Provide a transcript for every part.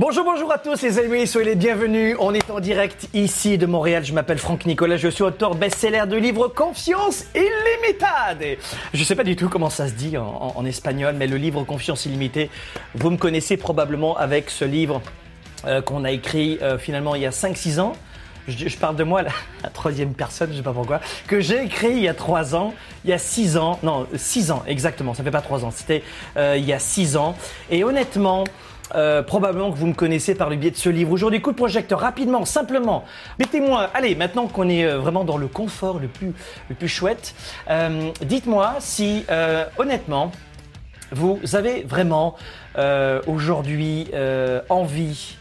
Bonjour, bonjour à tous les amis, soyez les bienvenus. On est en direct ici de Montréal. Je m'appelle Franck Nicolas, je suis auteur best-seller de livre Confiance illimitée. Je ne sais pas du tout comment ça se dit en, espagnol, mais le livre Confiance illimitée, vous me connaissez probablement avec ce livre euh, qu'on a écrit euh, finalement il y a 5-6 ans. Je, parle de moi, la, troisième personne, je sais pas pourquoi, que j'ai écrit il y a 3 ans, il y a 6 ans, non, 6 ans exactement, ça fait pas 3 ans, c'était euh, il y a 6 ans. Et honnêtement, euh, probablement que vous me connaissez par le biais de ce livre. Aujourd'hui, coup de projecteur, rapidement, simplement. Mettez-moi, allez, maintenant qu'on est euh, vraiment dans le confort le plus, le plus chouette, euh, dites-moi si, euh, honnêtement, vous avez vraiment euh, aujourd'hui envie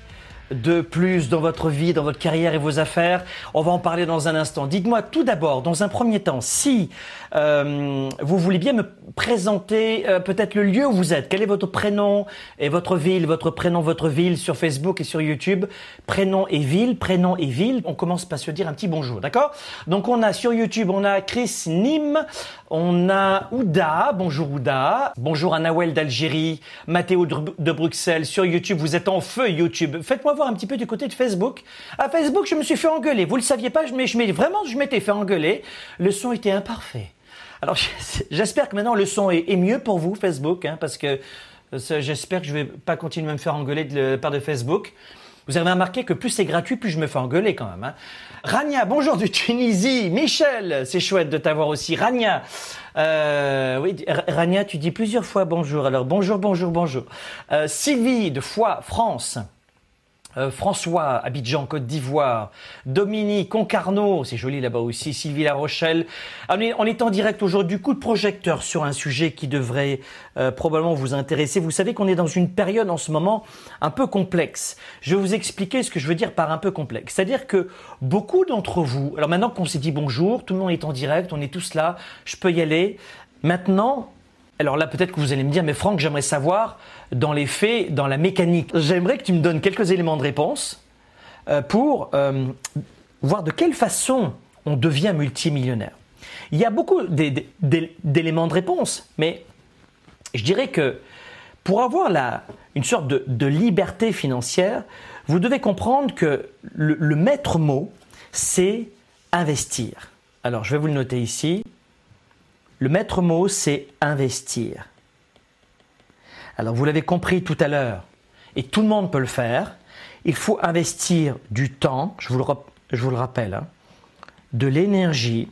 de plus dans votre vie, dans votre carrière et vos affaires. On va en parler dans un instant. Dites-moi tout d'abord, dans un premier temps, si euh, vous voulez bien me présenter euh, peut-être le lieu où vous êtes. Quel est votre prénom et votre ville, votre prénom, votre ville sur Facebook et sur YouTube. Prénom et ville, prénom et ville. On commence par se dire un petit bonjour, d'accord? Donc on a sur YouTube, on a Chris Nîmes, on a Ouda, bonjour Ouda, bonjour à d'Algérie, Mathéo de Bruxelles. Sur YouTube, vous êtes en feu YouTube. Faites-moi un petit peu du côté de Facebook. À Facebook, je me suis fait engueuler. Vous le saviez pas, je m'étais vraiment, je m'étais fait engueuler. Le son était imparfait. Alors j'espère que maintenant le son est, mieux pour vous Facebook, hein, parce que j'espère que je vais pas continuer à me faire engueuler de, par de Facebook. Vous avez remarqué que plus c'est gratuit, plus je me fais engueuler quand même. Hein. Rania, bonjour du Tunisie. Michel, c'est chouette de t'avoir aussi. Rania, euh, oui, Rania, tu dis plusieurs fois bonjour. Alors bonjour, bonjour, bonjour. Euh, Sylvie de Foix, France. Euh, François, Abidjan, Côte d'Ivoire, Dominique, Concarneau, c'est joli là-bas aussi, Sylvie La Rochelle. On est, est en direct aujourd'hui, coup de projecteur sur un sujet qui devrait euh, probablement vous intéresser. Vous savez qu'on est dans une période en ce moment un peu complexe. Je vais vous expliquer ce que je veux dire par un peu complexe. C'est-à-dire que beaucoup d'entre vous, alors maintenant qu'on s'est dit bonjour, tout le monde est en direct, on est tous là, je peux y aller. Maintenant, alors là, peut-être que vous allez me dire, mais Franck, j'aimerais savoir, dans les faits, dans la mécanique, j'aimerais que tu me donnes quelques éléments de réponse euh, pour euh, voir de quelle façon on devient multimillionnaire. Il y a beaucoup d'éléments de réponse, mais je dirais que pour avoir une sorte de, liberté financière, vous devez comprendre que le maître mot, c'est investir. Alors, je vais vous le noter ici. Le maître mot, c'est investir. Alors vous l'avez compris tout à l'heure, et tout le monde peut le faire, il faut investir du temps, je vous le, rappelle, hein, de l'énergie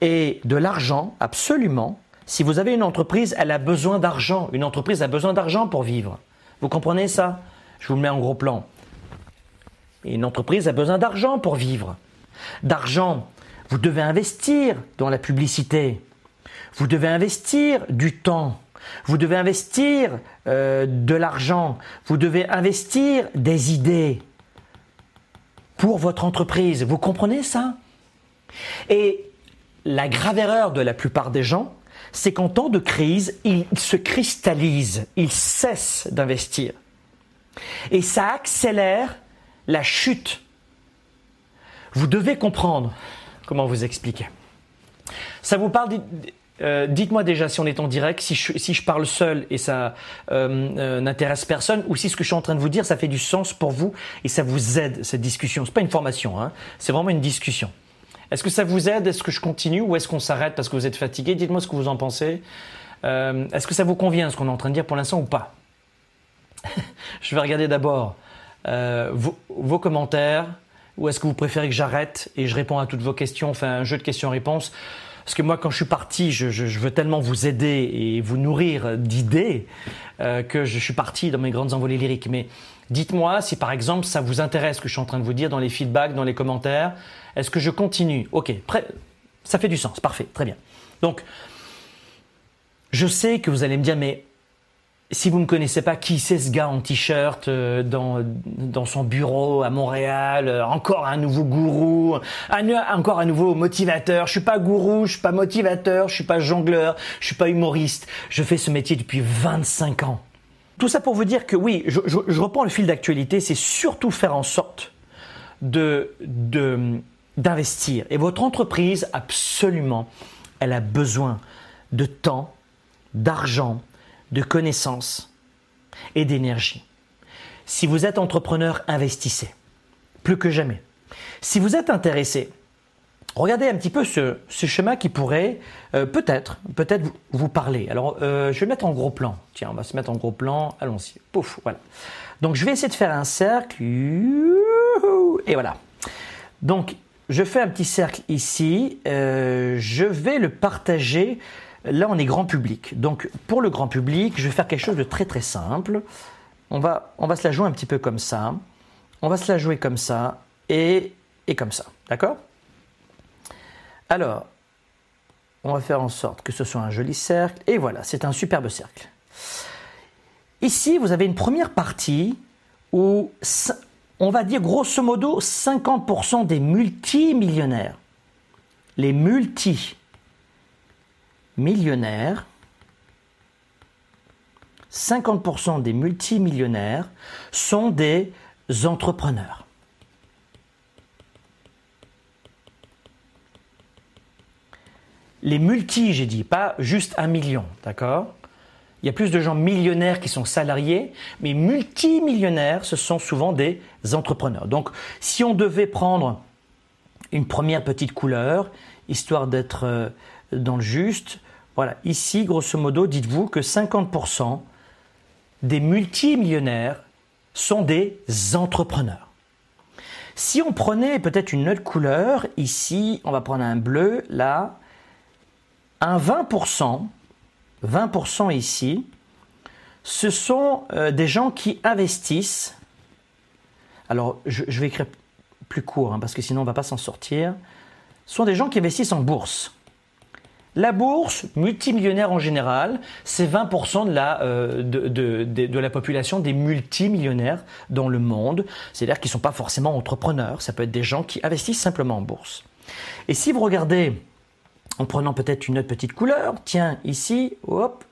et de l'argent, absolument. Si vous avez une entreprise, elle a besoin d'argent. Une entreprise a besoin d'argent pour vivre. Vous comprenez ça? Je vous le mets en gros plan. Une entreprise a besoin d'argent pour vivre. D'argent vous devez investir dans la publicité. Vous devez investir du temps. Vous devez investir euh, de l'argent. Vous devez investir des idées pour votre entreprise. Vous comprenez ça? Et la grave erreur de la plupart des gens, c'est qu'en temps de crise, ils se cristallisent, ils cessent d'investir. Et ça accélère la chute. Vous devez comprendre Comment vous expliquer. Ça vous parle euh, Dites-moi déjà si on est en direct, si je, parle seul et ça euh, euh, n'intéresse personne, ou si ce que je suis en train de vous dire, ça fait du sens pour vous et ça vous aide cette discussion. C'est pas une formation, hein, c'est vraiment une discussion. Est-ce que ça vous aide? Est-ce que je continue? Ou est-ce qu'on s'arrête parce que vous êtes fatigué? Dites-moi ce que vous en pensez. Est-ce que ça vous convient ce qu'on est en train de dire pour l'instant ou pas? Je vais regarder d'abord vos commentaires Ou est-ce que vous préférez que j'arrête et je réponds à toutes vos questions, enfin un jeu de questions-réponses? Parce que moi, quand je suis parti, je, veux tellement vous aider et vous nourrir d'idées euh, que je suis parti dans mes grandes envolées lyriques. Mais dites-moi si par exemple ça vous intéresse ce que je suis en train de vous dire dans les feedbacks, dans les commentaires. Est-ce que je continue? Ok, ça fait du sens, parfait, très bien. Donc, je sais que vous allez me dire, mais si vous ne connaissez pas, qui c'est ce gars en t-shirt euh, dans, dans son bureau à Montréal euh, Encore un nouveau gourou, encore un nouveau motivateur. Je suis pas gourou, je suis pas motivateur, je suis pas jongleur, je suis pas humoriste. Je fais ce métier depuis 25 ans. Tout ça pour vous dire que oui, je, reprends le fil d'actualité, c'est surtout faire en sorte de d'investir. Et votre entreprise, absolument, elle a besoin de temps, d'argent, de connaissances et d'énergie. Si vous êtes entrepreneur, investissez. Plus que jamais. Si vous êtes intéressé, regardez un petit peu ce, schéma qui pourrait euh, peut-être peut-être vous, parler. Alors, euh, je vais mettre en gros plan. Tiens, on va se mettre en gros plan. Allons-y. Pouf, voilà. Donc, je vais essayer de faire un cercle. Et voilà. Donc, je fais un petit cercle ici. Euh, je vais le partager Là, on est grand public. Donc, pour le grand public, je vais faire quelque chose de très très simple. On va, se la jouer un petit peu comme ça. On va se la jouer comme ça et, et comme ça. D'accord? Alors, on va faire en sorte que ce soit un joli cercle. Et voilà, c'est un superbe cercle. Ici, vous avez une première partie où on va dire grosso modo 50% des multimillionnaires, les multi millionnaires, 50% des multimillionnaires sont des entrepreneurs. Les multi, j'ai dit, pas juste un million, d'accord? Il y a plus de gens millionnaires qui sont salariés, mais multimillionnaires, ce sont souvent des entrepreneurs. Donc, si on devait prendre une première petite couleur, histoire d'être euh, dans le juste, voilà, ici, grosso modo, dites-vous que 50% des multimillionnaires sont des entrepreneurs. Si on prenait peut-être une autre couleur, ici, on va prendre un bleu, là, un 20%, 20% ici, ce sont euh, des gens qui investissent. Alors, je, vais écrire plus court, hein, parce que sinon on ne va pas s'en sortir. Ce sont des gens qui investissent en bourse. La bourse, multimillionnaire en général, c'est 20% de la, euh, de, la population des multimillionnaires dans le monde. C'est-à-dire qu'ils ne sont pas forcément entrepreneurs, ça peut être des gens qui investissent simplement en bourse. Et si vous regardez, en prenant peut-être une autre petite couleur, tiens, ici, hop,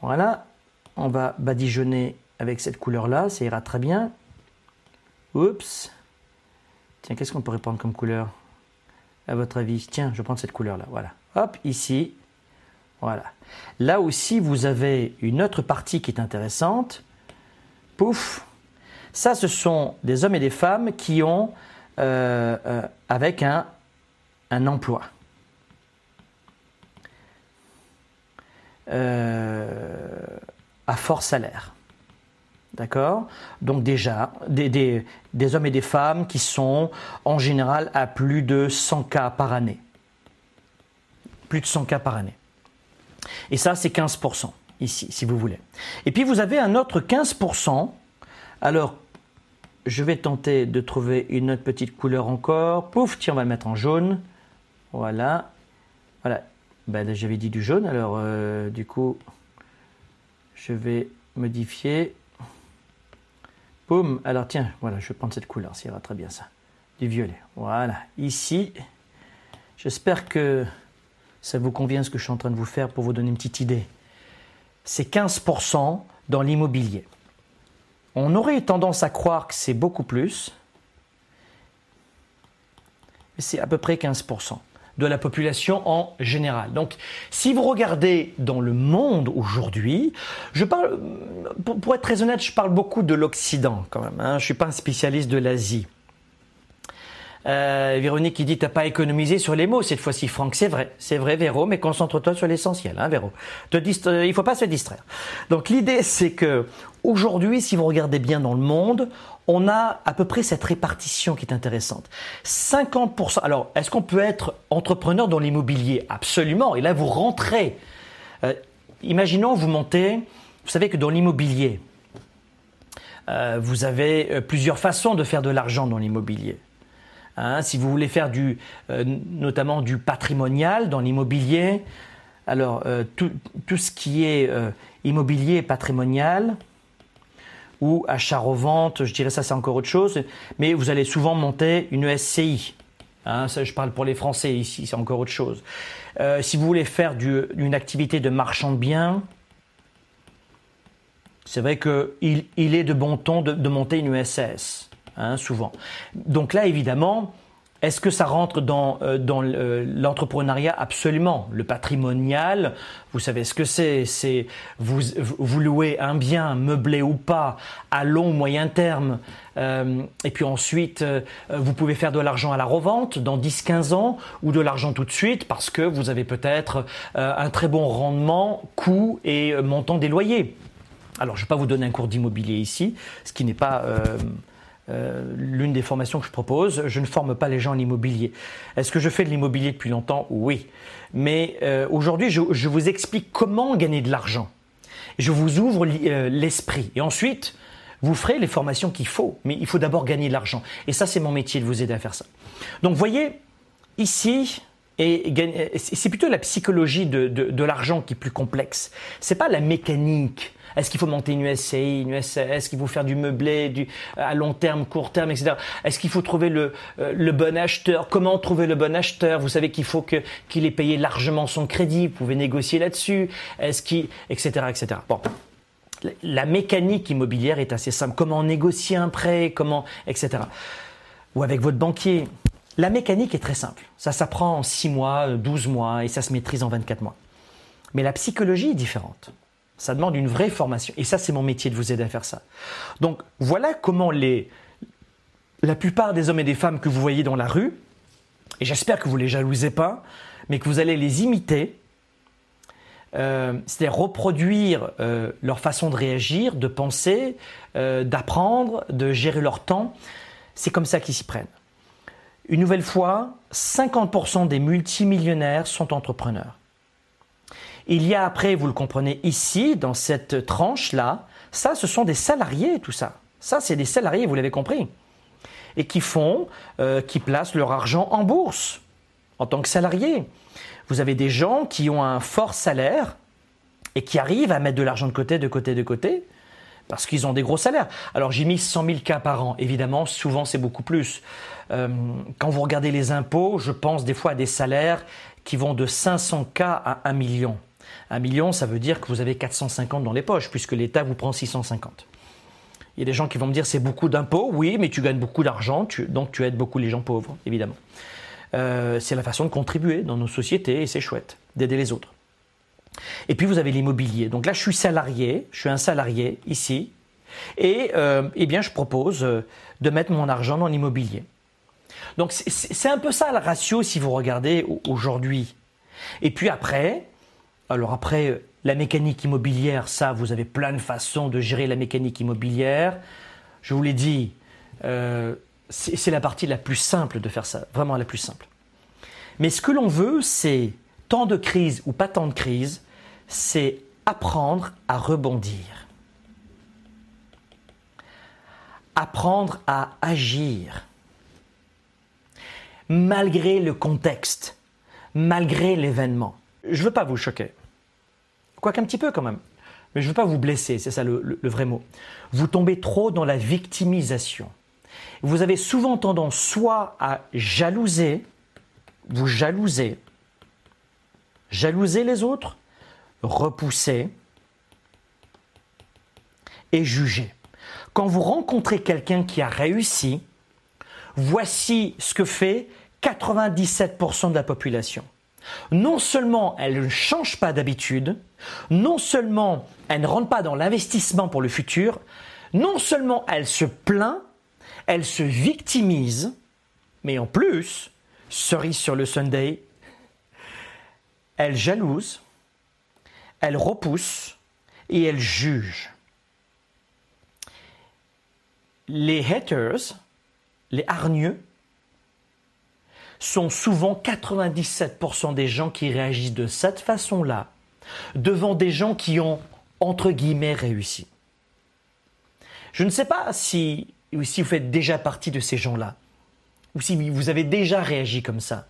voilà, on va badigeonner avec cette couleur-là, ça ira très bien. Oups. Tiens, qu'est-ce qu'on pourrait prendre comme couleur? À votre avis Tiens, je prendre cette couleur-là, voilà. Hop, ici. Voilà. Là aussi, vous avez une autre partie qui est intéressante. Pouf. Ça, ce sont des hommes et des femmes qui ont, euh, euh, avec un, emploi. Euh, à fort salaire. D'accord? Donc déjà, des, des, hommes et des femmes qui sont en général à plus de 100 cas par année plus de 100 cas par année. Et ça, c'est 15% ici, si vous voulez. Et puis vous avez un autre 15%. Alors, je vais tenter de trouver une autre petite couleur encore. Pouf, tiens, on va le mettre en jaune. Voilà. Voilà. Ben, j'avais dit du jaune, alors euh, du coup, je vais modifier. Boum. Alors tiens, voilà, je vais prendre cette couleur, ça ira très bien ça. Du violet. Voilà. Ici, j'espère que ça vous convient ce que je suis en train de vous faire pour vous donner une petite idée. C'est 15% dans l'immobilier. On aurait tendance à croire que c'est beaucoup plus, mais c'est à peu près 15% de la population en général. Donc, si vous regardez dans le monde aujourd'hui, je parle, pour, être très honnête, je parle beaucoup de l'Occident quand même. Hein. Je ne suis pas un spécialiste de l'Asie. Euh, Véronique qui dit t'as pas économisé sur les mots cette fois-ci, Franck. C'est vrai, c'est vrai, Véro, mais concentre-toi sur l'essentiel, hein, Véro. Euh, il faut pas se distraire. Donc l'idée, c'est que aujourd'hui, si vous regardez bien dans le monde, on a à peu près cette répartition qui est intéressante. 50%. Alors, est-ce qu'on peut être entrepreneur dans l'immobilier? Absolument. Et là, vous rentrez. Euh, imaginons, vous montez. Vous savez que dans l'immobilier, vous avez plusieurs façons de faire de l'argent dans l'immobilier. Hein, si vous voulez faire du, notamment du patrimonial dans l'immobilier, alors tout, tout, ce qui est immobilier patrimonial, ou achat-revente, je dirais ça c'est encore autre chose, mais vous allez souvent monter une SCI. Hein, je parle pour les Français ici, c'est encore autre chose. Euh, si vous voulez faire une activité de marchand de biens, c'est vrai qu'il il est de bon ton de, monter une USS, hein, souvent. Donc là, évidemment, est-ce que ça rentre dans, euh, dans l'entrepreneuriat Absolument. Le patrimonial, vous savez ce que c'est. C'est vous, vous louez un bien, meublé ou pas, à long ou moyen terme. Euh, et puis ensuite, euh, vous pouvez faire de l'argent à la revente dans 10-15 ans ou de l'argent tout de suite parce que vous avez peut-être un très bon rendement, coût et montant des loyers. Alors, je ne vais pas vous donner un cours d'immobilier ici, ce qui n'est pas euh, l'une des formations que je propose, je ne forme pas les gens en immobilier. Est-ce que je fais de l'immobilier depuis longtemps? Oui. Mais euh, aujourd'hui, je, vous explique comment gagner de l'argent. Je vous ouvre euh, l'esprit. Et ensuite, vous ferez les formations qu'il faut. Mais il faut d'abord gagner de l'argent. Et ça, c'est mon métier de vous aider à faire ça. Donc, voyez, ici, c'est plutôt la psychologie de, de l'argent qui est plus complexe. C'est pas la mécanique est-ce qu'il faut monter une SCI, une Est-ce qu'il faut faire du meublé du, à long terme, court terme, etc. Est-ce qu'il faut trouver le, euh, le bon acheteur? Comment trouver le bon acheteur? Vous savez qu'il faut qu'il ait payé largement son crédit. Vous pouvez négocier là-dessus. Est-ce qu'il, etc., etc. Bon. La mécanique immobilière est assez simple. Comment négocier un prêt, comment, etc. Ou avec votre banquier. La mécanique est très simple. Ça s'apprend en 6 mois, 12 mois et ça se maîtrise en 24 mois. Mais la psychologie est différente. Ça demande une vraie formation. Et ça, c'est mon métier de vous aider à faire ça. Donc, voilà comment les, la plupart des hommes et des femmes que vous voyez dans la rue, et j'espère que vous ne les jalousez pas, mais que vous allez les imiter, euh, c'est-à-dire reproduire euh, leur façon de réagir, de penser, euh, d'apprendre, de gérer leur temps. C'est comme ça qu'ils s'y prennent. Une nouvelle fois, 50% des multimillionnaires sont entrepreneurs. Il y a après, vous le comprenez ici, dans cette tranche-là, ça, ce sont des salariés, tout ça. Ça, c'est des salariés, vous l'avez compris. Et qui font, euh, qui placent leur argent en bourse, en tant que salariés. Vous avez des gens qui ont un fort salaire et qui arrivent à mettre de l'argent de côté, de côté, de côté, parce qu'ils ont des gros salaires. Alors j'ai mis 100 000 cas par an. Évidemment, souvent c'est beaucoup plus. Euh, quand vous regardez les impôts, je pense des fois à des salaires qui vont de 500 cas à 1 million. Un million, ça veut dire que vous avez 450 dans les poches, puisque l'État vous prend 650. Il y a des gens qui vont me dire c'est beaucoup d'impôts, oui, mais tu gagnes beaucoup d'argent, donc tu aides beaucoup les gens pauvres, évidemment. Euh, c'est la façon de contribuer dans nos sociétés et c'est chouette d'aider les autres. Et puis vous avez l'immobilier. Donc là, je suis salarié, je suis un salarié ici, et euh, eh bien, je propose euh, de mettre mon argent dans l'immobilier. Donc c'est un peu ça le ratio si vous regardez aujourd'hui. Et puis après, alors après, la mécanique immobilière, ça, vous avez plein de façons de gérer la mécanique immobilière. Je vous l'ai dit, euh, c'est la partie la plus simple de faire ça, vraiment la plus simple. Mais ce que l'on veut, c'est tant de crise ou pas tant de crise, c'est apprendre à rebondir. Apprendre à agir. Malgré le contexte, malgré l'événement je ne veux pas vous choquer. Quoiqu'un petit peu quand même. Mais je ne veux pas vous blesser, c'est ça le, vrai mot. Vous tombez trop dans la victimisation. Vous avez souvent tendance soit à jalouser, vous jalouser, jalouser les autres, repousser et juger. Quand vous rencontrez quelqu'un qui a réussi, voici ce que fait 97% de la population non seulement elle ne change pas d'habitude, non seulement elle ne rentre pas dans l'investissement pour le futur, non seulement elle se plaint, elle se victimise, mais en plus, cerise sur le Sunday, elle jalouse, elle repousse et elle juge. les haters, les hargneux, sont souvent 97% des gens qui réagissent de cette façon-là devant des gens qui ont, entre guillemets, réussi. Je ne sais pas si, si vous faites déjà partie de ces gens-là, ou si vous avez déjà réagi comme ça.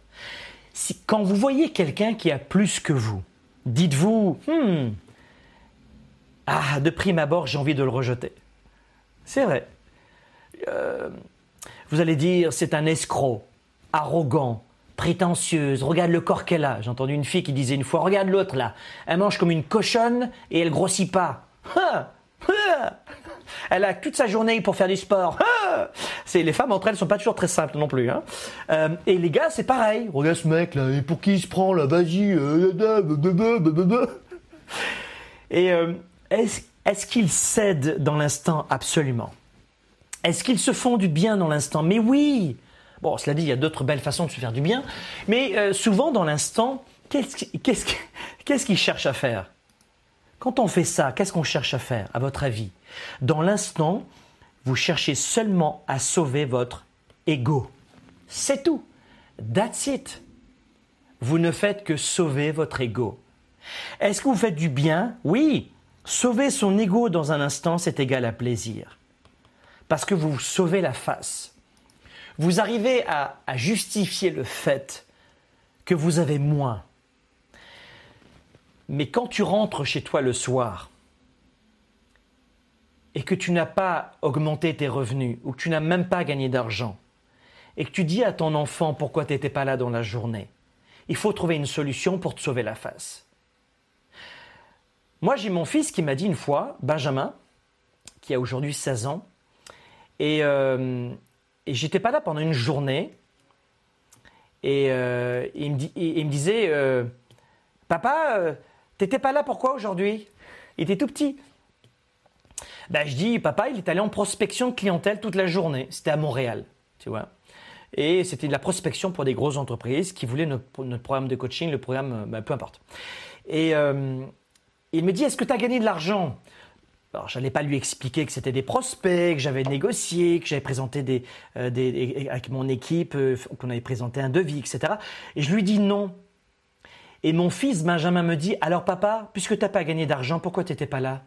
Si, quand vous voyez quelqu'un qui a plus que vous, dites-vous, hmm, ah, de prime abord, j'ai envie de le rejeter. C'est vrai. Euh, vous allez dire, c'est un escroc, arrogant, prétentieuse, regarde le corps qu'elle a. J'ai entendu une fille qui disait une fois, regarde l'autre là, elle mange comme une cochonne et elle grossit pas. Elle a toute sa journée pour faire du sport. C'est les femmes entre elles sont pas toujours très simples non plus. Hein. Euh, et les gars, c'est pareil. Regarde ce mec là, et pour qui il se prend là? Vas-y. Et est-ce est qu'ils cèdent dans l'instant? Absolument. Est-ce qu'ils se font du bien dans l'instant? Mais oui. Bon, cela dit, il y a d'autres belles façons de se faire du bien. Mais euh, souvent dans l'instant, qu'est-ce qu'ils cherchent à faire? Quand on fait ça, qu'est-ce qu'on cherche à faire, à votre avis? Dans l'instant, vous cherchez seulement à sauver votre ego. C'est tout. That's it. Vous ne faites que sauver votre ego. Est-ce que vous faites du bien? Oui. Sauver son ego dans un instant, c'est égal à plaisir. Parce que vous sauvez la face. Vous arrivez à, justifier le fait que vous avez moins. Mais quand tu rentres chez toi le soir, et que tu n'as pas augmenté tes revenus ou que tu n'as même pas gagné d'argent et que tu dis à ton enfant pourquoi tu n'étais pas là dans la journée, il faut trouver une solution pour te sauver la face. Moi, j'ai mon fils qui m'a dit une fois, Benjamin, qui a aujourd'hui 16 ans, et, euh, et j'étais pas là pendant une journée, et, euh, il, me disait, euh, Papa, euh, t'étais pas là pourquoi aujourd'hui? Il était tout petit. Ben, je dis, papa, il est allé en prospection de clientèle toute la journée. C'était à Montréal, tu vois. Et c'était de la prospection pour des grosses entreprises qui voulaient notre, programme de coaching, le programme, ben, peu importe. Et il me dit, est-ce que tu as gagné de l'argent? Alors, je n'allais pas lui expliquer que c'était des prospects, que j'avais négocié, que j'avais présenté des, euh, avec mon équipe, euh, qu'on avait présenté un devis, etc. Et je lui dis non. Et mon fils Benjamin me dit, alors papa, puisque tu n'as pas gagné d'argent, pourquoi tu n'étais pas là?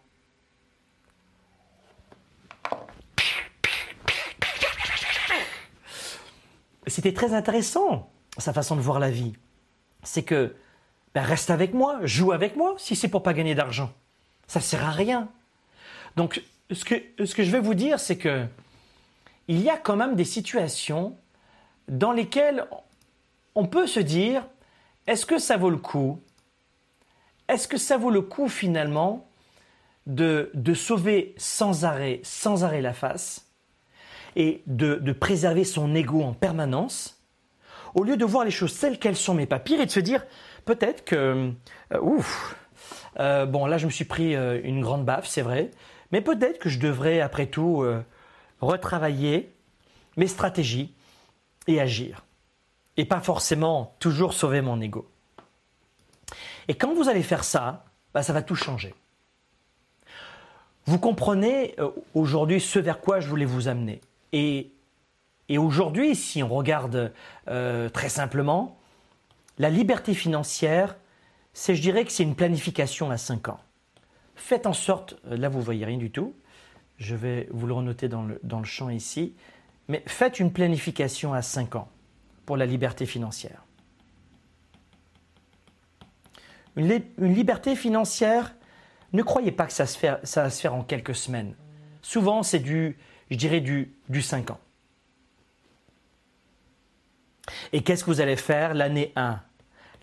C'était très intéressant, sa façon de voir la vie. C'est que, ben, reste avec moi, joue avec moi, si c'est pour pas gagner d'argent. Ça sert à rien. Donc, ce que, je vais vous dire, c'est que il y a quand même des situations dans lesquelles on peut se dire, est-ce que ça vaut le coup? Est-ce que ça vaut le coup finalement de, sauver sans arrêt, sans arrêt la face et de, préserver son ego en permanence, au lieu de voir les choses telles qu'elles sont, mais pas pire, et de se dire peut-être que, euh, ouf, euh, bon là je me suis pris euh, une grande baffe, c'est vrai, mais peut-être que je devrais après tout retravailler mes stratégies et agir, et pas forcément toujours sauver mon ego. Et quand vous allez faire ça, bah, ça va tout changer. Vous comprenez aujourd'hui ce vers quoi je voulais vous amener. Et, aujourd'hui, si on regarde euh, très simplement, la liberté financière, c'est, je dirais que c'est une planification à 5 ans. Faites en sorte, euh, là vous voyez rien du tout, je vais vous le renoter dans le, champ ici, mais faites une planification à 5 ans pour la liberté financière. Une, liberté financière, ne croyez pas que ça, se fait, va se faire en quelques semaines. Souvent, c'est du, je dirais, du, du 5 ans. Et qu'est-ce que vous allez faire l'année 1,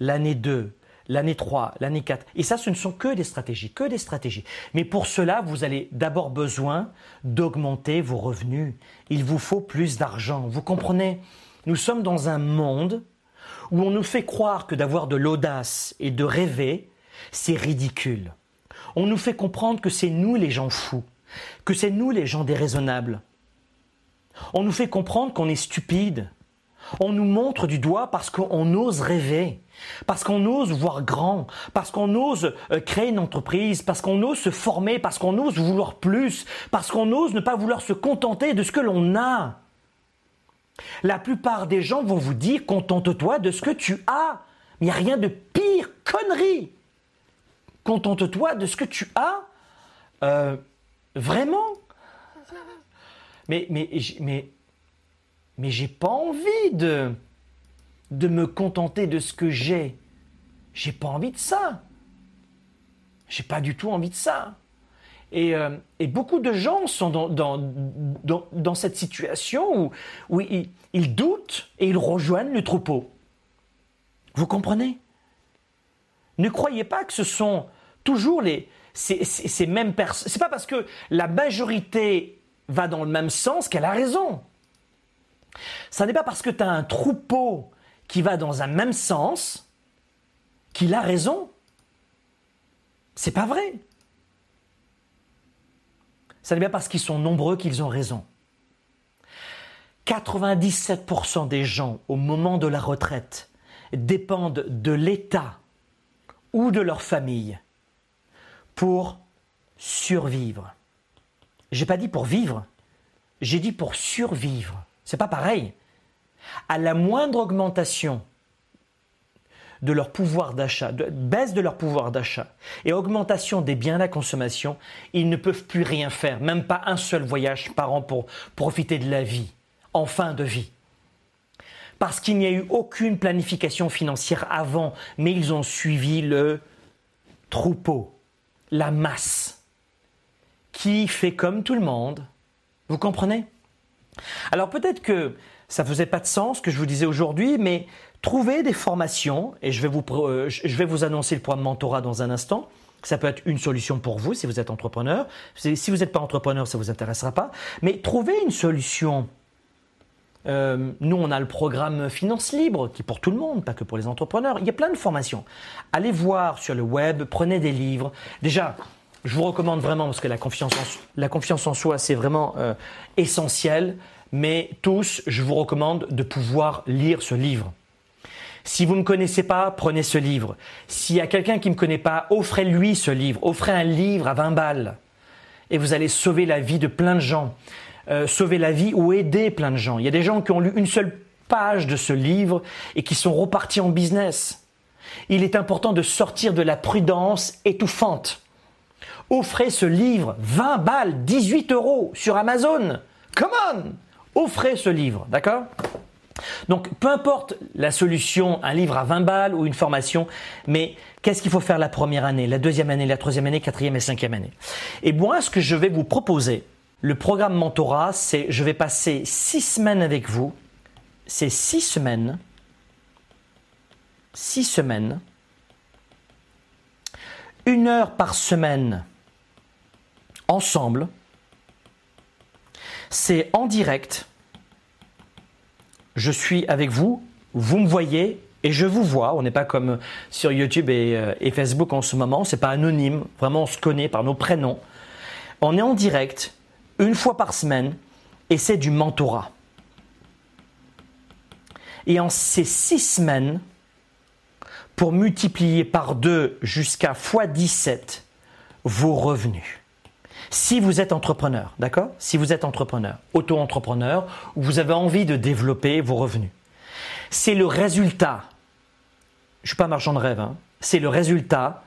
l'année 2, l'année 3, l'année 4 Et ça, ce ne sont que des stratégies, que des stratégies. Mais pour cela, vous allez d'abord besoin d'augmenter vos revenus. Il vous faut plus d'argent. Vous comprenez? Nous sommes dans un monde où on nous fait croire que d'avoir de l'audace et de rêver, c'est ridicule. On nous fait comprendre que c'est nous les gens fous que c'est nous les gens déraisonnables. On nous fait comprendre qu'on est stupide. On nous montre du doigt parce qu'on ose rêver. Parce qu'on ose voir grand, parce qu'on ose euh, créer une entreprise, parce qu'on ose se former, parce qu'on ose vouloir plus, parce qu'on ose ne pas vouloir se contenter de ce que l'on a. La plupart des gens vont vous dire contente-toi de ce que tu as. Il n'y a rien de pire connerie. Contente-toi de ce que tu as. Euh, vraiment? Mais, mais, mais, mais j'ai pas envie de de me contenter de ce que j'ai. J'ai pas envie de ça. J'ai pas du tout envie de ça. Et, euh, beaucoup de gens sont dans, dans, dans, cette situation où, où ils, doutent et ils rejoignent le troupeau. Vous comprenez? Ne croyez pas que ce sont toujours les, ces, ces mêmes personnes. C'est pas parce que la majorité va dans le même sens qu'elle a raison. Ça n'est pas parce que tu as un troupeau qui va dans un même sens, qu'il a raison. C'est pas vrai. Ça n'est bien parce qu'ils sont nombreux qu'ils ont raison. 97% des gens au moment de la retraite dépendent de l'État ou de leur famille pour survivre. J'ai pas dit pour vivre, j'ai dit pour survivre. C'est pas pareil à la moindre augmentation de leur pouvoir d'achat, baisse de leur pouvoir d'achat et augmentation des biens à la consommation, ils ne peuvent plus rien faire, même pas un seul voyage par an pour profiter de la vie, en fin de vie. Parce qu'il n'y a eu aucune planification financière avant, mais ils ont suivi le troupeau, la masse, qui fait comme tout le monde. Vous comprenez? Alors peut-être que ça faisait pas de sens ce que je vous disais aujourd'hui, mais trouvez des formations, et je vais vous, euh, je vais vous annoncer le programme mentorat dans un instant. Ça peut être une solution pour vous si vous êtes entrepreneur. Si vous n'êtes pas entrepreneur, ça ne vous intéressera pas. Mais trouvez une solution. Euh, nous, on a le programme Finance Libre, qui est pour tout le monde, pas que pour les entrepreneurs. Il y a plein de formations. Allez voir sur le web, prenez des livres. Déjà, je vous recommande vraiment, parce que la confiance en, la confiance en soi, c'est vraiment euh, essentiel mais tous, je vous recommande de pouvoir lire ce livre. Si vous ne me connaissez pas, prenez ce livre. S'il y a quelqu'un qui ne me connaît pas, offrez-lui ce livre. Offrez un livre à 20 balles. Et vous allez sauver la vie de plein de gens. Euh, sauver la vie ou aider plein de gens. Il y a des gens qui ont lu une seule page de ce livre et qui sont repartis en business. Il est important de sortir de la prudence étouffante. Offrez ce livre, 20 balles, 18 euros sur Amazon. Come on offrez ce livre, d'accord? Donc, peu importe la solution, un livre à 20 balles ou une formation, mais qu'est-ce qu'il faut faire la première année, la deuxième année, la troisième année, quatrième et cinquième année? Et moi, ce que je vais vous proposer, le programme mentorat, c'est je vais passer six semaines avec vous. C'est six semaines, six semaines, une heure par semaine, ensemble, c'est en direct. Je suis avec vous, vous me voyez et je vous vois. On n'est pas comme sur YouTube euh, et, Facebook en ce moment. C'est pas anonyme. Vraiment, on se connaît par nos prénoms. On est en direct une fois par semaine et c'est du mentorat. Et en ces six semaines, pour multiplier par deux jusqu'à x17 vos revenus. Si vous êtes entrepreneur, d'accord Si vous êtes entrepreneur, auto-entrepreneur, ou vous avez envie de développer vos revenus, c'est le résultat, je ne suis pas marchand de rêve, hein, c'est le résultat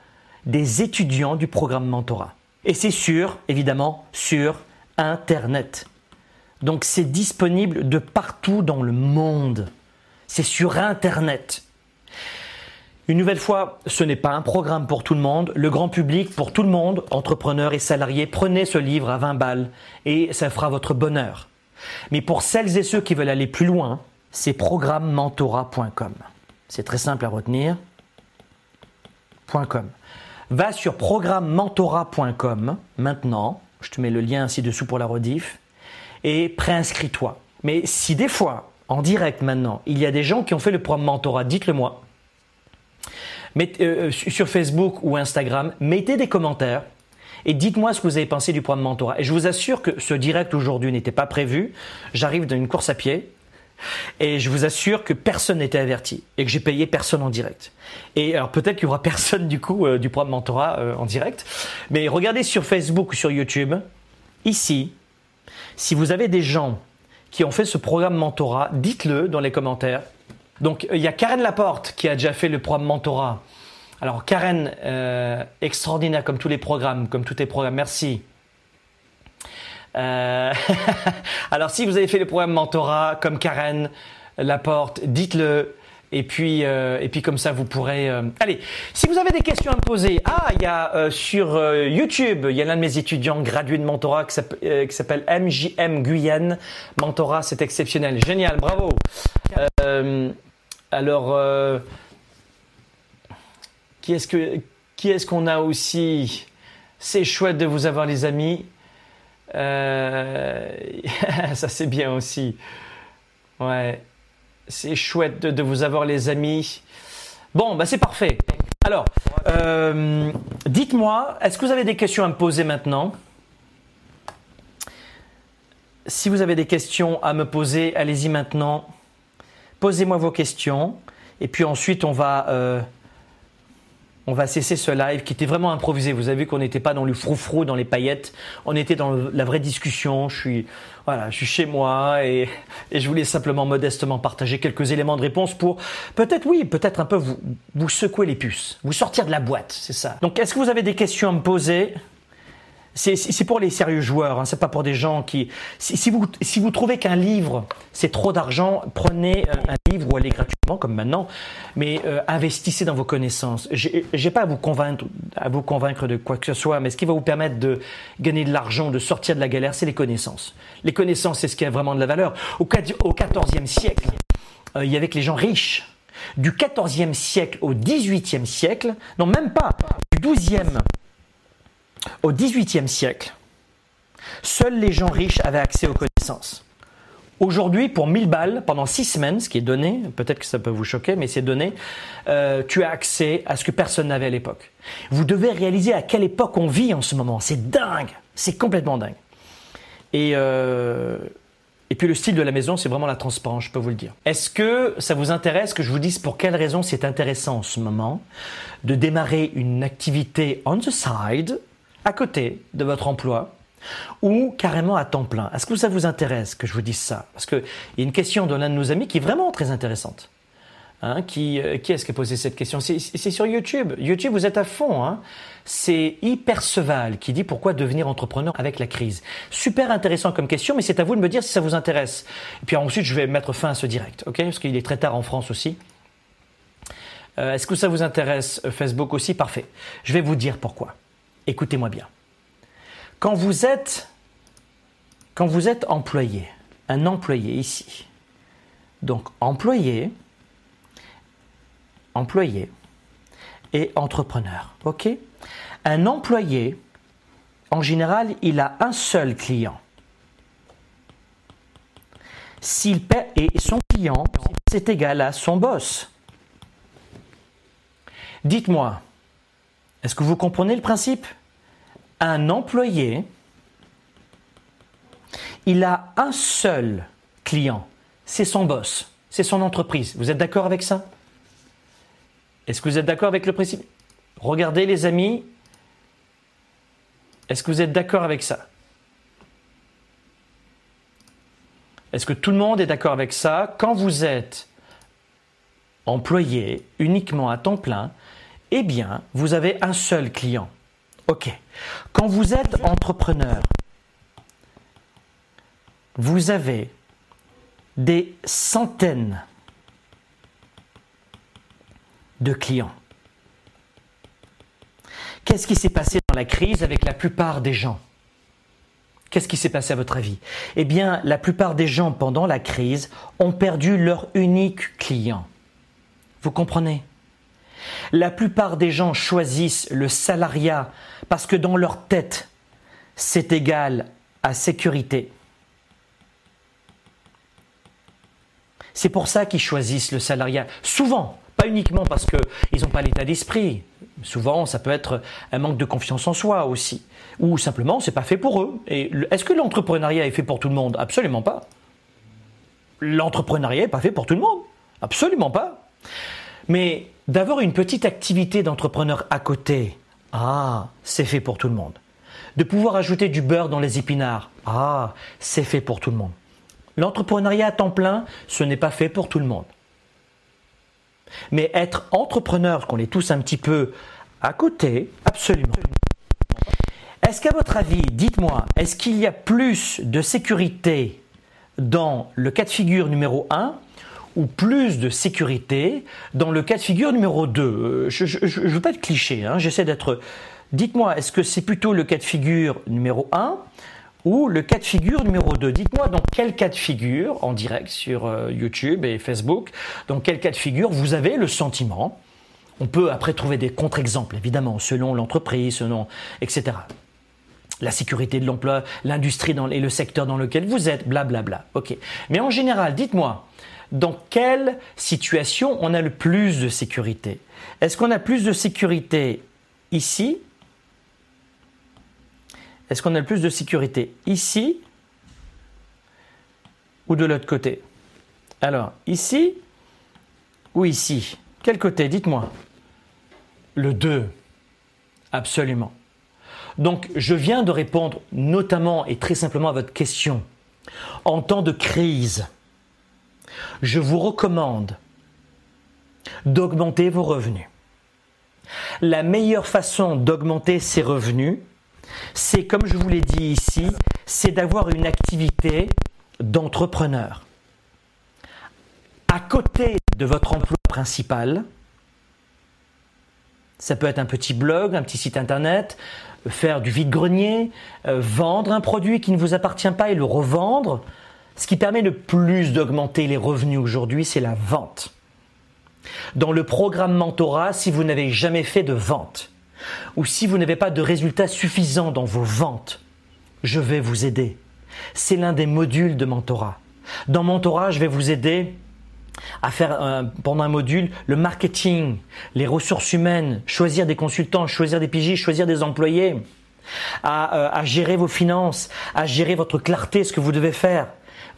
des étudiants du programme mentorat. Et c'est sûr, évidemment, sur Internet. Donc c'est disponible de partout dans le monde. C'est sur Internet. Une nouvelle fois, ce n'est pas un programme pour tout le monde, le grand public pour tout le monde, entrepreneurs et salariés, prenez ce livre à 20 balles et ça fera votre bonheur. Mais pour celles et ceux qui veulent aller plus loin, c'est programmementora.com. C'est très simple à retenir. .com. Va sur programmementora.com maintenant, je te mets le lien ci-dessous pour la rediff, et préinscris-toi. Mais si des fois, en direct maintenant, il y a des gens qui ont fait le programme Mentora, dites-le moi. Euh, euh, sur Facebook ou Instagram, mettez des commentaires et dites-moi ce que vous avez pensé du programme mentorat. Et je vous assure que ce direct aujourd'hui n'était pas prévu. J'arrive d'une course à pied. Et je vous assure que personne n'était averti et que j'ai payé personne en direct. Et alors peut-être qu'il y aura personne du coup euh, du programme mentorat en direct, mais regardez sur Facebook ou sur YouTube, ici, si vous avez des gens qui ont fait ce programme mentorat, dites-le dans les commentaires. Donc il y a Karen Laporte qui a déjà fait le programme mentorat. Alors Karen, euh, extraordinaire comme tous les programmes, comme tous les programmes, merci. Euh, alors si vous avez fait le programme mentorat comme Karen Laporte, dites-le. Et puis, euh, et puis comme ça, vous pourrez. Allez, si vous avez des questions à me poser, ah, il y a sur YouTube, il y a l'un de mes étudiants gradués de mentorat qui s'appelle MJM Guyane. Mentorat, c'est exceptionnel, génial, bravo. Alors, qui est-ce que qui est-ce qu'on a aussi? C'est chouette de vous avoir, les amis. Euh, ça c'est bien aussi. Ouais, c'est chouette de, vous avoir les amis. Bon, bah c'est parfait. Alors, euh, dites-moi, est-ce que vous avez des questions à me poser maintenant? Si vous avez des questions à me poser, allez-y maintenant. Posez-moi vos questions. Et puis ensuite, on va... Euh, on va cesser ce live qui était vraiment improvisé. Vous avez vu qu'on n'était pas dans le froufrou, dans les paillettes. On était dans la vraie discussion. Je suis, voilà, je suis chez moi et, je voulais simplement modestement partager quelques éléments de réponse pour peut-être, oui, peut-être un peu vous, vous secouer les puces, vous sortir de la boîte, c'est ça. Donc, est-ce que vous avez des questions à me poser? C'est pour les sérieux joueurs, hein, c'est pas pour des gens qui. Si, vous, si vous trouvez qu'un livre c'est trop d'argent, prenez un, livre ou allez gratuitement comme maintenant, mais euh, investissez dans vos connaissances. J'ai pas à vous convaincre, à vous convaincre de quoi que ce soit, mais ce qui va vous permettre de gagner de l'argent, de sortir de la galère, c'est les connaissances. Les connaissances, c'est ce qui a vraiment de la valeur. Au, au siècle, euh, il y avait que les gens riches. Du XIVe siècle au XVIIIe siècle, non même pas, du XIIe au XVIIIe siècle, seuls les gens riches avaient accès aux connaissances. Aujourd'hui, pour 1000 balles, pendant 6 semaines, ce qui est donné, peut-être que ça peut vous choquer, mais c'est donné, euh, tu as accès à ce que personne n'avait à l'époque. Vous devez réaliser à quelle époque on vit en ce moment. C'est dingue, c'est complètement dingue. Et, euh, et puis le style de la maison, c'est vraiment la transparence, je peux vous le dire. Est-ce que ça vous intéresse que je vous dise pour quelle raison c'est intéressant en ce moment de démarrer une activité on the side à côté de votre emploi ou carrément à temps plein. Est-ce que ça vous intéresse que je vous dise ça? Parce qu'il y a une question de l'un de nos amis qui est vraiment très intéressante. Hein, qui, euh, qui est-ce qui a posé cette question? C'est sur YouTube. YouTube, vous êtes à fond. Hein c'est Hyperceval qui dit pourquoi devenir entrepreneur avec la crise. Super intéressant comme question, mais c'est à vous de me dire si ça vous intéresse. Et puis ensuite, je vais mettre fin à ce direct, ok? Parce qu'il est très tard en France aussi. Euh, est-ce que ça vous intéresse euh, Facebook aussi? Parfait. Je vais vous dire pourquoi. Écoutez-moi bien. Quand vous êtes, employé, un employé ici, donc employé, employé et entrepreneur, ok? Un employé, en général, il a un seul client. S'il paie, et son client, c'est égal à son boss. Dites-moi, est-ce que vous comprenez le principe? Un employé, il a un seul client, c'est son boss, c'est son entreprise. Vous êtes d'accord avec ça? Est-ce que vous êtes d'accord avec le principe? Regardez les amis, est-ce que vous êtes d'accord avec ça? Est-ce que tout le monde est d'accord avec ça? Quand vous êtes employé uniquement à temps plein, eh bien, vous avez un seul client. Ok. Quand vous êtes entrepreneur, vous avez des centaines de clients. Qu'est-ce qui s'est passé dans la crise avec la plupart des gens? Qu'est-ce qui s'est passé à votre avis? Eh bien, la plupart des gens pendant la crise ont perdu leur unique client. Vous comprenez? La plupart des gens choisissent le salariat parce que dans leur tête, c'est égal à sécurité. C'est pour ça qu'ils choisissent le salariat. Souvent, pas uniquement parce qu'ils n'ont pas l'état d'esprit. Souvent, ça peut être un manque de confiance en soi aussi. Ou simplement, c'est pas fait pour eux. Est-ce que l'entrepreneuriat est fait pour tout le monde? Absolument pas. l'entrepreneuriat n'est pas fait pour tout le monde. Absolument pas. Mais d'avoir une petite activité d'entrepreneur à côté, ah, c'est fait pour tout le monde. De pouvoir ajouter du beurre dans les épinards, ah, c'est fait pour tout le monde. L'entrepreneuriat à temps plein, ce n'est pas fait pour tout le monde. Mais être entrepreneur, qu'on est tous un petit peu à côté, absolument. Est-ce qu'à votre avis, dites-moi, est-ce qu'il y a plus de sécurité dans le cas de figure numéro 1 ou plus de sécurité dans le cas de figure numéro 2 euh, Je ne veux pas être cliché, hein, j'essaie d'être... Dites-moi, est-ce que c'est plutôt le cas de figure numéro 1 ou le cas de figure numéro 2 Dites-moi dans quel cas de figure, en direct sur euh, YouTube et Facebook, dans quel cas de figure vous avez le sentiment on peut après trouver des contre-exemples, évidemment, selon l'entreprise, selon, etc. La sécurité de l'emploi, l'industrie et le secteur dans lequel vous êtes, blablabla. Mais en général, dites-moi, dans quelle situation on a le plus de sécurité? Est-ce qu'on a plus de sécurité ici? Est-ce qu'on a le plus de sécurité ici ou de l'autre côté? Alors, ici ou ici? Quel côté? Dites-moi. Le 2. Absolument. Donc, je viens de répondre notamment et très simplement à votre question. En temps de crise, je vous recommande d'augmenter vos revenus. La meilleure façon d'augmenter ses revenus, c'est comme je vous l'ai dit ici, c'est d'avoir une activité d'entrepreneur. À côté de votre emploi principal, ça peut être un petit blog, un petit site internet, faire du vide-grenier, euh, vendre un produit qui ne vous appartient pas et le revendre, ce qui permet le plus d'augmenter les revenus aujourd'hui, c'est la vente. Dans le programme Mentorat, si vous n'avez jamais fait de vente, ou si vous n'avez pas de résultats suffisants dans vos ventes, je vais vous aider. C'est l'un des modules de Mentorat. Dans Mentorat, je vais vous aider à faire pendant un module le marketing, les ressources humaines, choisir des consultants, choisir des pigistes, choisir des employés, à, euh, à gérer vos finances, à gérer votre clarté, ce que vous devez faire,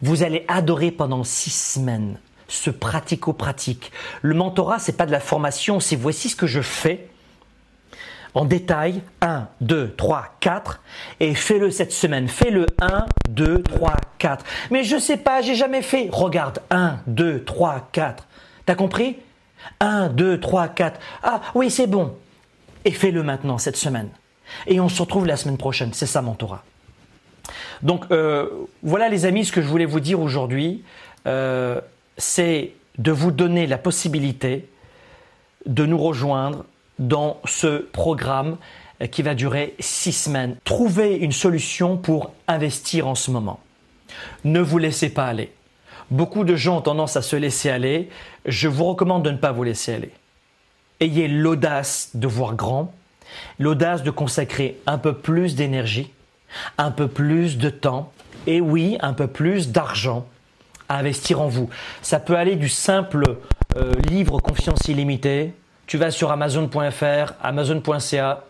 vous allez adorer pendant six semaines ce pratico-pratique. Le mentorat, c'est pas de la formation, c'est voici ce que je fais en détail, 1, 2, 3, 4, et fais-le cette semaine. Fais-le 1, 2, 3, 4. Mais je sais pas, j'ai jamais fait. Regarde, 1, 2, 3, 4. T'as compris? 1, 2, 3, 4. Ah oui, c'est bon. Et fais-le maintenant cette semaine. Et on se retrouve la semaine prochaine. C'est ça, mentorat. Donc euh, voilà les amis, ce que je voulais vous dire aujourd'hui, euh, c'est de vous donner la possibilité de nous rejoindre dans ce programme qui va durer six semaines. Trouvez une solution pour investir en ce moment. Ne vous laissez pas aller. Beaucoup de gens ont tendance à se laisser aller. Je vous recommande de ne pas vous laisser aller. Ayez l'audace de voir grand, l'audace de consacrer un peu plus d'énergie, un peu plus de temps et oui, un peu plus d'argent à investir en vous. Ça peut aller du simple euh, livre Confiance illimitée. Tu vas sur amazon.fr, amazon.ca,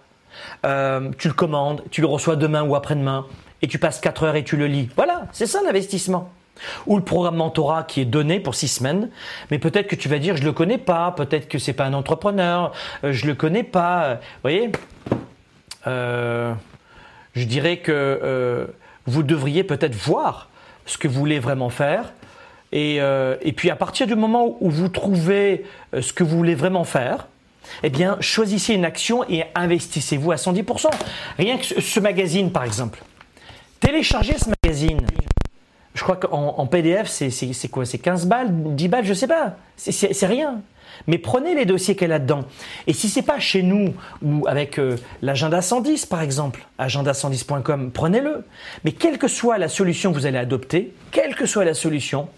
euh, tu le commandes, tu le reçois demain ou après-demain et tu passes 4 heures et tu le lis. Voilà, c'est ça l'investissement. Ou le programme mentorat qui est donné pour 6 semaines, mais peut-être que tu vas dire je le connais pas, peut-être que c'est pas un entrepreneur, euh, je le connais pas. Vous voyez? Je dirais que euh, vous devriez peut-être voir ce que vous voulez vraiment faire. Et, euh, puis à partir du moment où vous trouvez euh, ce que vous voulez vraiment faire, eh bien choisissez une action et investissez-vous à 110%. Rien que ce magazine par exemple. Téléchargez ce magazine. Je crois qu'en PDF, c'est quoi? C'est 15 balles, 10 balles, je sais pas. C'est rien. Mais prenez les dossiers qu'elle a dedans. Et si c'est pas chez nous ou avec euh, l'agenda 110 par exemple, agenda110.com, prenez-le. Mais quelle que soit la solution que vous allez adopter, quelle que soit la solution,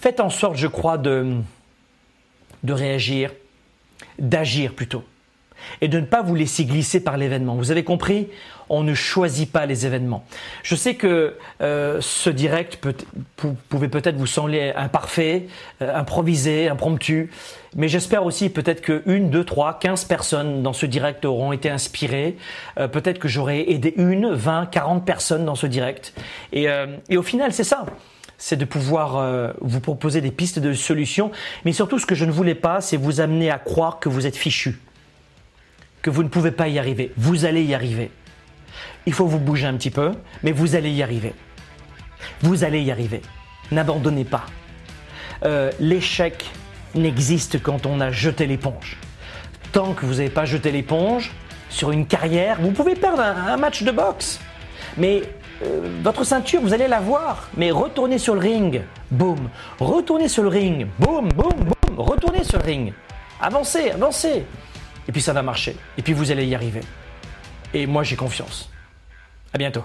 faites en sorte, je crois, de, de réagir, d'agir plutôt et de ne pas vous laisser glisser par l'événement. Vous avez compris On ne choisit pas les événements. Je sais que euh, ce direct peut, pouvait peut-être vous sembler imparfait, euh, improvisé, impromptu, mais j'espère aussi peut-être que une, deux, trois, quinze personnes dans ce direct auront été inspirées. Euh, peut-être que j'aurai aidé une, vingt, quarante personnes dans ce direct. Et, et au final, c'est ça. C'est de pouvoir euh, vous proposer des pistes de solutions. Mais surtout, ce que je ne voulais pas, c'est vous amener à croire que vous êtes fichu, que vous ne pouvez pas y arriver. Vous allez y arriver. Il faut vous bouger un petit peu, mais vous allez y arriver. Vous allez y arriver. N'abandonnez pas. Euh, L'échec n'existe quand on a jeté l'éponge. Tant que vous n'avez pas jeté l'éponge sur une carrière, vous pouvez perdre un, un match de boxe. Mais euh, votre ceinture, vous allez la voir. Mais retournez sur le ring, boum. Retournez sur le ring, boum, boum, boum. Retournez sur le ring. Avancez, avancez. Et puis ça va marcher. Et puis vous allez y arriver. Et moi j'ai confiance. À bientôt.